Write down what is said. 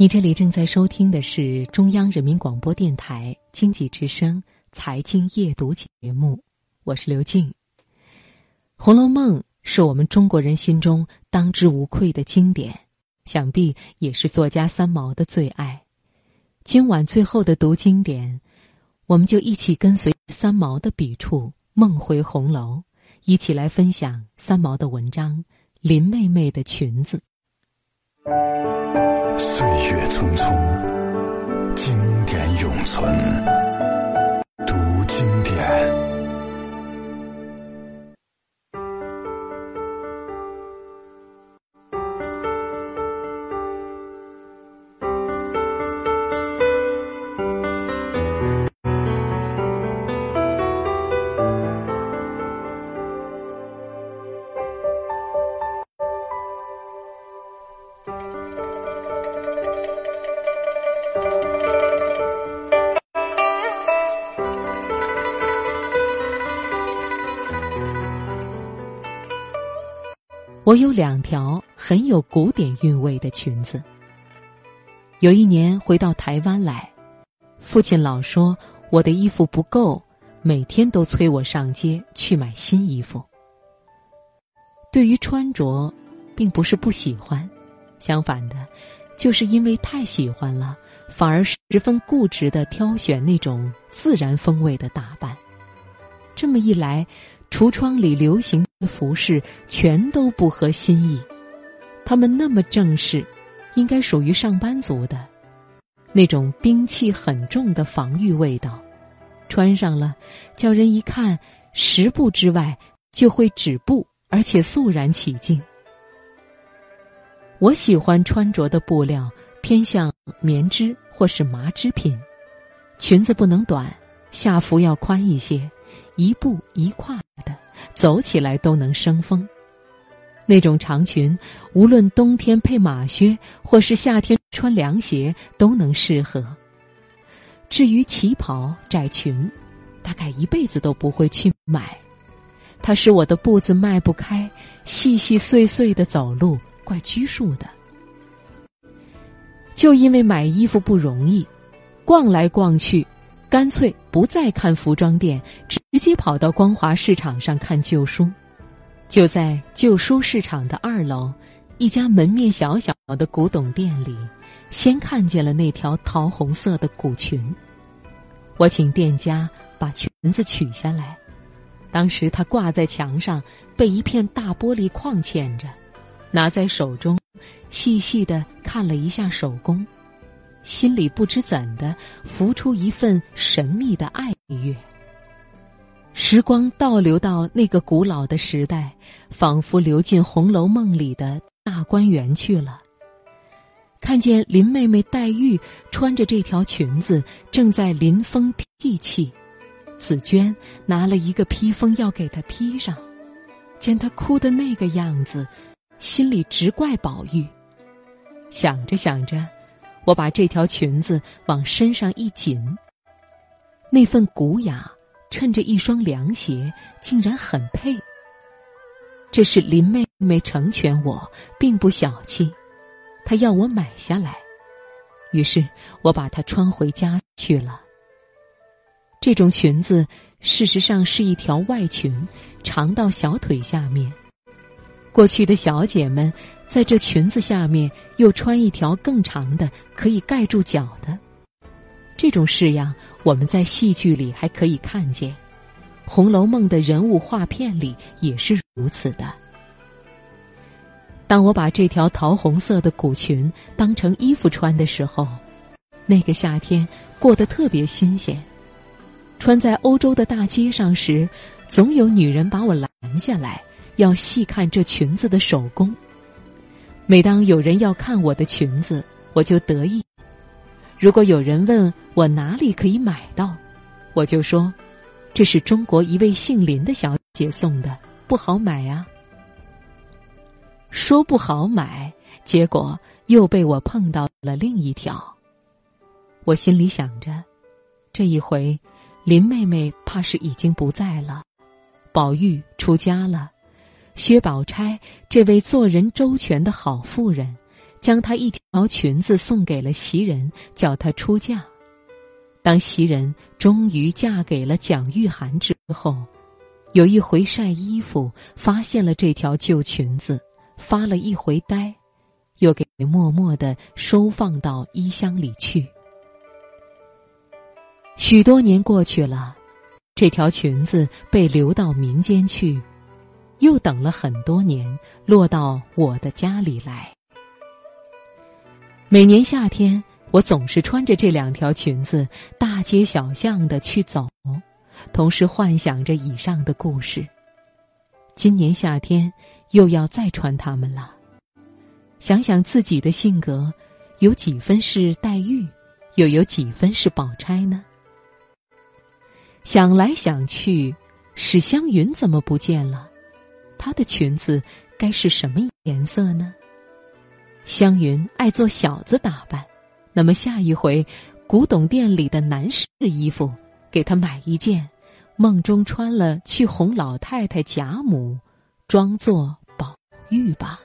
你这里正在收听的是中央人民广播电台经济之声财经夜读节目，我是刘静。《红楼梦》是我们中国人心中当之无愧的经典，想必也是作家三毛的最爱。今晚最后的读经典，我们就一起跟随三毛的笔触，梦回红楼，一起来分享三毛的文章《林妹妹的裙子》。岁月匆匆，经典永存。我有两条很有古典韵味的裙子。有一年回到台湾来，父亲老说我的衣服不够，每天都催我上街去买新衣服。对于穿着，并不是不喜欢，相反的，就是因为太喜欢了，反而十分固执的挑选那种自然风味的打扮。这么一来。橱窗里流行服饰全都不合心意，他们那么正式，应该属于上班族的，那种兵器很重的防御味道，穿上了，叫人一看十步之外就会止步，而且肃然起敬。我喜欢穿着的布料偏向棉织或是麻织品，裙子不能短，下服要宽一些。一步一跨的走起来都能生风，那种长裙，无论冬天配马靴或是夏天穿凉鞋都能适合。至于旗袍、窄裙，大概一辈子都不会去买，它使我的步子迈不开，细细碎碎的走路怪拘束的。就因为买衣服不容易，逛来逛去。干脆不再看服装店，直接跑到光华市场上看旧书。就在旧书市场的二楼，一家门面小小的古董店里，先看见了那条桃红色的古裙。我请店家把裙子取下来，当时它挂在墙上，被一片大玻璃框嵌着，拿在手中，细细的看了一下手工。心里不知怎的浮出一份神秘的爱乐。时光倒流到那个古老的时代，仿佛流进《红楼梦》里的大观园去了。看见林妹妹黛玉穿着这条裙子，正在临风涕泣，紫娟拿了一个披风要给她披上，见她哭的那个样子，心里直怪宝玉。想着想着。我把这条裙子往身上一紧，那份古雅衬着一双凉鞋，竟然很配。这是林妹妹成全我，并不小气，她要我买下来，于是我把它穿回家去了。这种裙子事实上是一条外裙，长到小腿下面。过去的小姐们。在这裙子下面又穿一条更长的，可以盖住脚的。这种式样，我们在戏剧里还可以看见，《红楼梦》的人物画片里也是如此的。当我把这条桃红色的古裙当成衣服穿的时候，那个夏天过得特别新鲜。穿在欧洲的大街上时，总有女人把我拦下来，要细看这裙子的手工。每当有人要看我的裙子，我就得意；如果有人问我哪里可以买到，我就说：“这是中国一位姓林的小姐送的，不好买啊。”说不好买，结果又被我碰到了另一条。我心里想着，这一回林妹妹怕是已经不在了，宝玉出家了。薛宝钗这位做人周全的好妇人，将她一条裙子送给了袭人，叫她出嫁。当袭人终于嫁给了蒋玉菡之后，有一回晒衣服，发现了这条旧裙子，发了一回呆，又给默默的收放到衣箱里去。许多年过去了，这条裙子被流到民间去，又等了很多年，落到我的家里来。每年夏天。我总是穿着这两条裙子，大街小巷的去走，同时幻想着以上的故事。今年夏天又要再穿它们了，想想自己的性格，有几分是黛玉，又有几分是宝钗呢？想来想去，史湘云怎么不见了？她的裙子该是什么颜色呢？湘云爱做小子打扮。那么下一回，古董店里的男士衣服，给她买一件，梦中穿了去哄老太太贾母，装作宝玉吧。